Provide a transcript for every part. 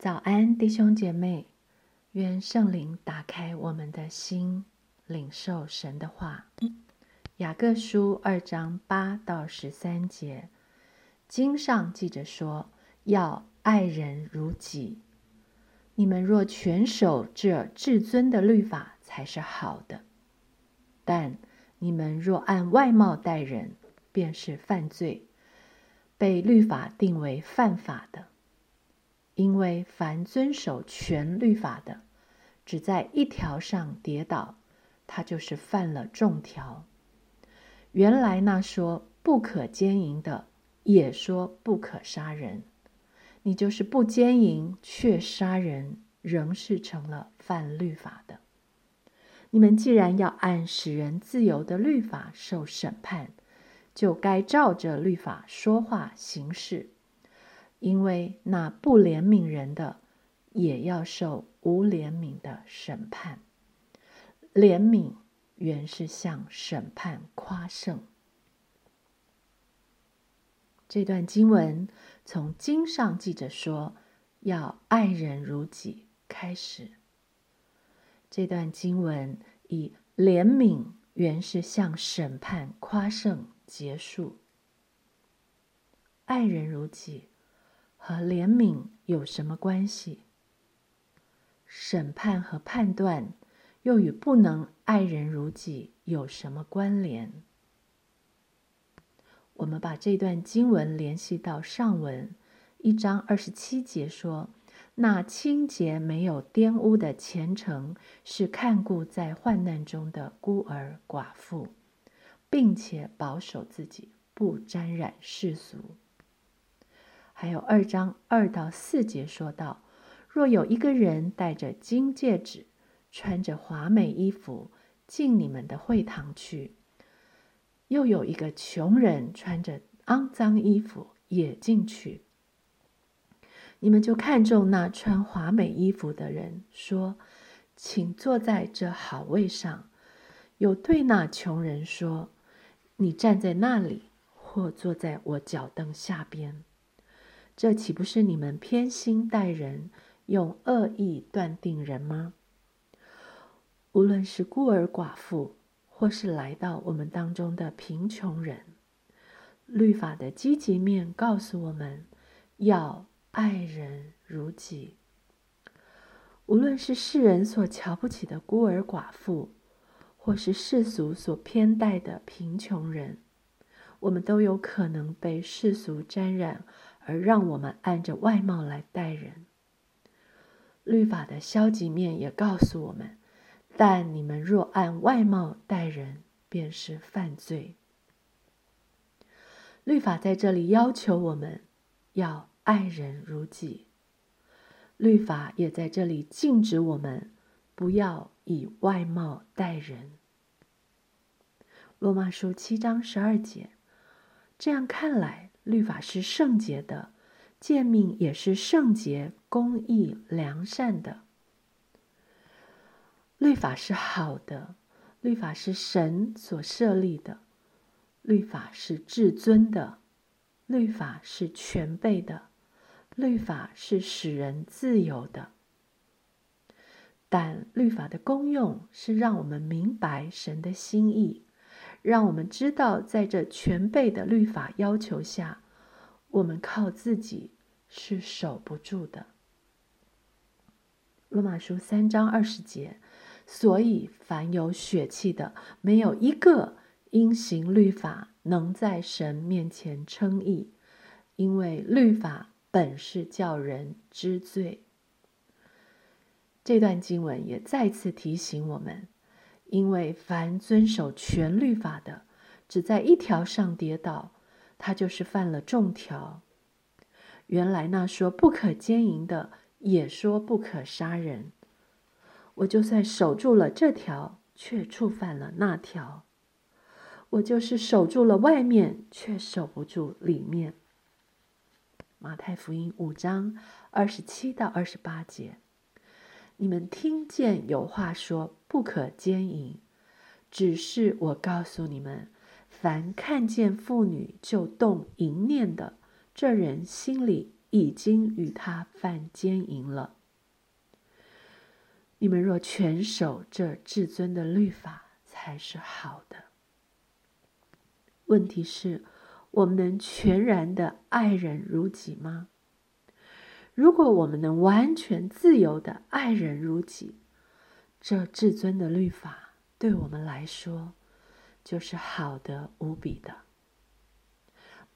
早安，弟兄姐妹，愿圣灵打开我们的心，领受神的话。雅各书二章八到十三节，经上记着说：“要爱人如己。”你们若全守这至尊的律法，才是好的。但你们若按外貌待人，便是犯罪，被律法定为犯法的。因为凡遵守全律法的，只在一条上跌倒，他就是犯了众条。原来那说不可奸淫的，也说不可杀人，你就是不奸淫却杀人，仍是成了犯律法的。你们既然要按使人自由的律法受审判，就该照着律法说话行事。因为那不怜悯人的，也要受无怜悯的审判。怜悯原是向审判夸胜。这段经文从经上记着说要爱人如己开始。这段经文以怜悯原是向审判夸胜结束。爱人如己。和怜悯有什么关系？审判和判断又与不能爱人如己有什么关联？我们把这段经文联系到上文一章二十七节，说：“那清洁没有玷污的虔诚，是看顾在患难中的孤儿寡妇，并且保守自己，不沾染世俗。”还有二章二到四节说道：若有一个人戴着金戒指，穿着华美衣服进你们的会堂去；又有一个穷人穿着肮脏衣服也进去，你们就看中那穿华美衣服的人，说：“请坐在这好位上。”又对那穷人说：“你站在那里，或坐在我脚凳下边。”这岂不是你们偏心待人，用恶意断定人吗？无论是孤儿寡妇，或是来到我们当中的贫穷人，律法的积极面告诉我们要爱人如己。无论是世人所瞧不起的孤儿寡妇，或是世俗所偏待的贫穷人，我们都有可能被世俗沾染。而让我们按着外貌来待人。律法的消极面也告诉我们：但你们若按外貌待人，便是犯罪。律法在这里要求我们要爱人如己，律法也在这里禁止我们不要以外貌待人。罗马书七章十二节，这样看来。律法是圣洁的，诫命也是圣洁、公义、良善的。律法是好的，律法是神所设立的，律法是至尊的，律法是全备的，律法是使人自由的。但律法的功用是让我们明白神的心意。让我们知道，在这全备的律法要求下，我们靠自己是守不住的。罗马书三章二十节，所以凡有血气的，没有一个因行律法能在神面前称义，因为律法本是叫人知罪。这段经文也再次提醒我们。因为凡遵守全律法的，只在一条上跌倒，他就是犯了众条。原来那说不可奸淫的，也说不可杀人。我就算守住了这条，却触犯了那条。我就是守住了外面，却守不住里面。马太福音五章二十七到二十八节。你们听见有话说不可奸淫，只是我告诉你们，凡看见妇女就动淫念的，这人心里已经与他犯奸淫了。你们若全守这至尊的律法，才是好的。问题是，我们能全然的爱人如己吗？如果我们能完全自由的爱人如己，这至尊的律法对我们来说就是好的无比的，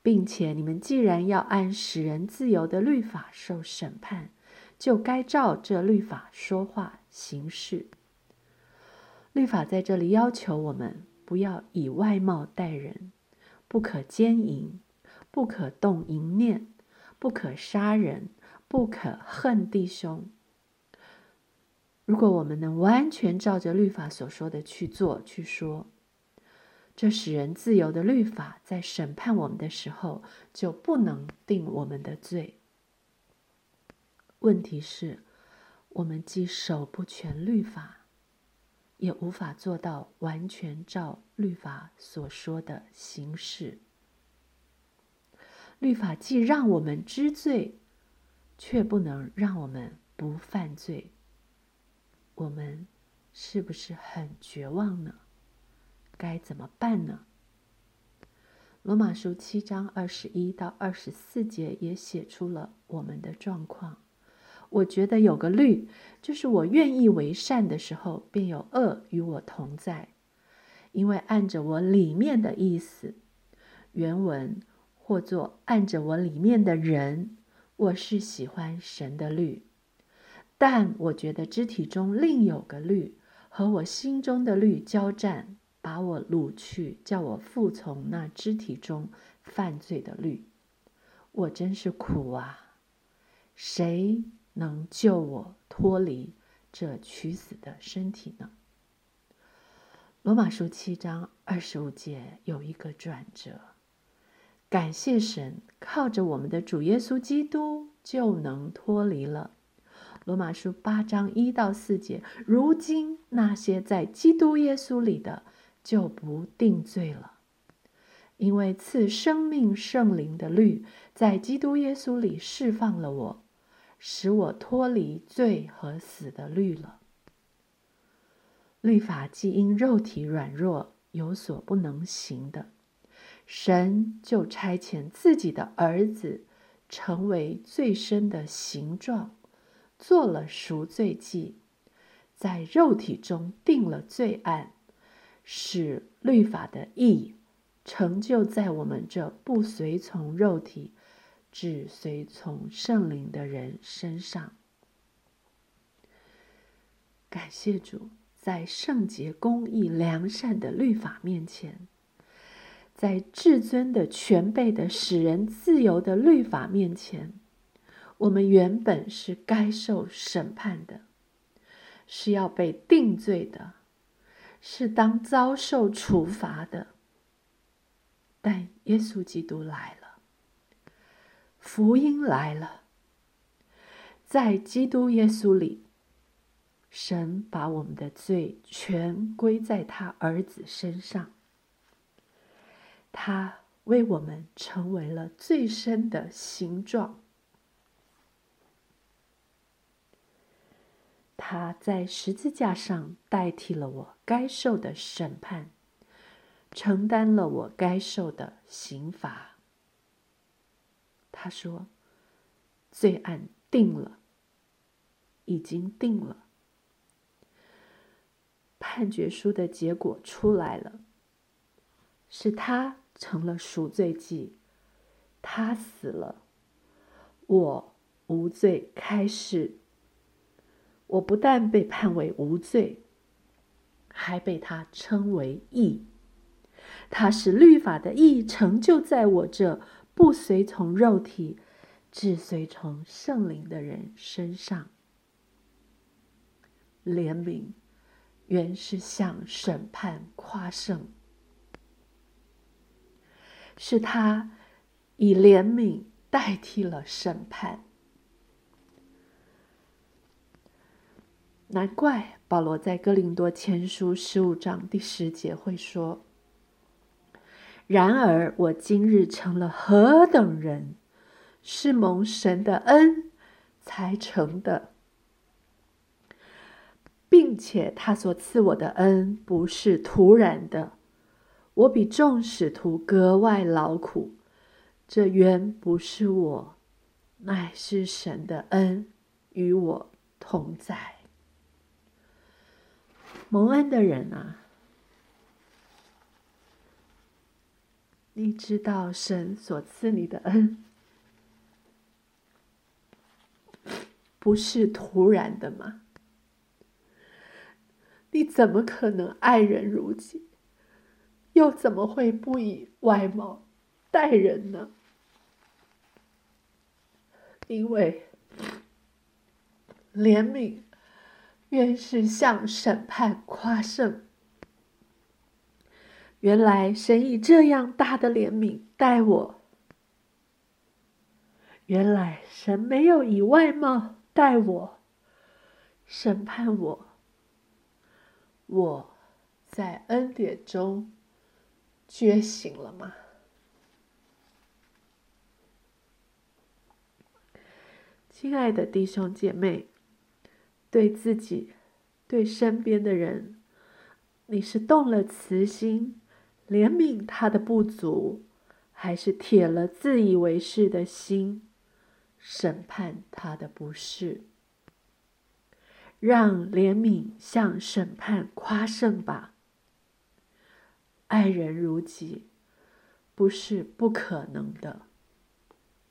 并且你们既然要按使人自由的律法受审判，就该照这律法说话行事。律法在这里要求我们不要以外貌待人，不可奸淫，不可动淫念，不可杀人。不可恨弟兄。如果我们能完全照着律法所说的去做、去说，这使人自由的律法在审判我们的时候就不能定我们的罪。问题是，我们既守不全律法，也无法做到完全照律法所说的行事。律法既让我们知罪。却不能让我们不犯罪，我们是不是很绝望呢？该怎么办呢？罗马书七章二十一到二十四节也写出了我们的状况。我觉得有个律，就是我愿意为善的时候，便有恶与我同在，因为按着我里面的意思，原文或作按着我里面的人。我是喜欢神的律，但我觉得肢体中另有个律和我心中的律交战，把我掳去，叫我服从那肢体中犯罪的律。我真是苦啊！谁能救我脱离这屈死的身体呢？罗马书七章二十五节有一个转折。感谢神，靠着我们的主耶稣基督就能脱离了。罗马书八章一到四节，如今那些在基督耶稣里的就不定罪了，因为赐生命圣灵的律在基督耶稣里释放了我，使我脱离罪和死的律了。律法既因肉体软弱有所不能行的。神就差遣自己的儿子，成为最深的形状，做了赎罪祭，在肉体中定了罪案，使律法的义成就在我们这不随从肉体，只随从圣灵的人身上。感谢主，在圣洁、公义、良善的律法面前。在至尊的、全备的、使人自由的律法面前，我们原本是该受审判的，是要被定罪的，是当遭受处罚的。但耶稣基督来了，福音来了，在基督耶稣里，神把我们的罪全归在他儿子身上。他为我们成为了最深的形状。他在十字架上代替了我该受的审判，承担了我该受的刑罚。他说：“罪案定了，已经定了，判决书的结果出来了，是他。”成了赎罪祭，他死了，我无罪开始。我不但被判为无罪，还被他称为义。他是律法的义成就在我这不随从肉体，只随从圣灵的人身上。怜悯原是向审判夸胜。是他以怜悯代替了审判，难怪保罗在哥林多前书十五章第十节会说：“然而我今日成了何等人，是蒙神的恩才成的，并且他所赐我的恩不是突然的。我比众使徒格外劳苦，这原不是我，乃是神的恩与我同在。蒙恩的人啊，你知道神所赐你的恩不是突然的吗？你怎么可能爱人如己？又怎么会不以外貌待人呢？因为怜悯原是向审判夸胜。原来神以这样大的怜悯待我。原来神没有以外貌待我，审判我。我在恩典中。觉醒了吗，亲爱的弟兄姐妹？对自己、对身边的人，你是动了慈心，怜悯他的不足，还是铁了自以为是的心，审判他的不是？让怜悯向审判夸胜吧。爱人如己，不是不可能的。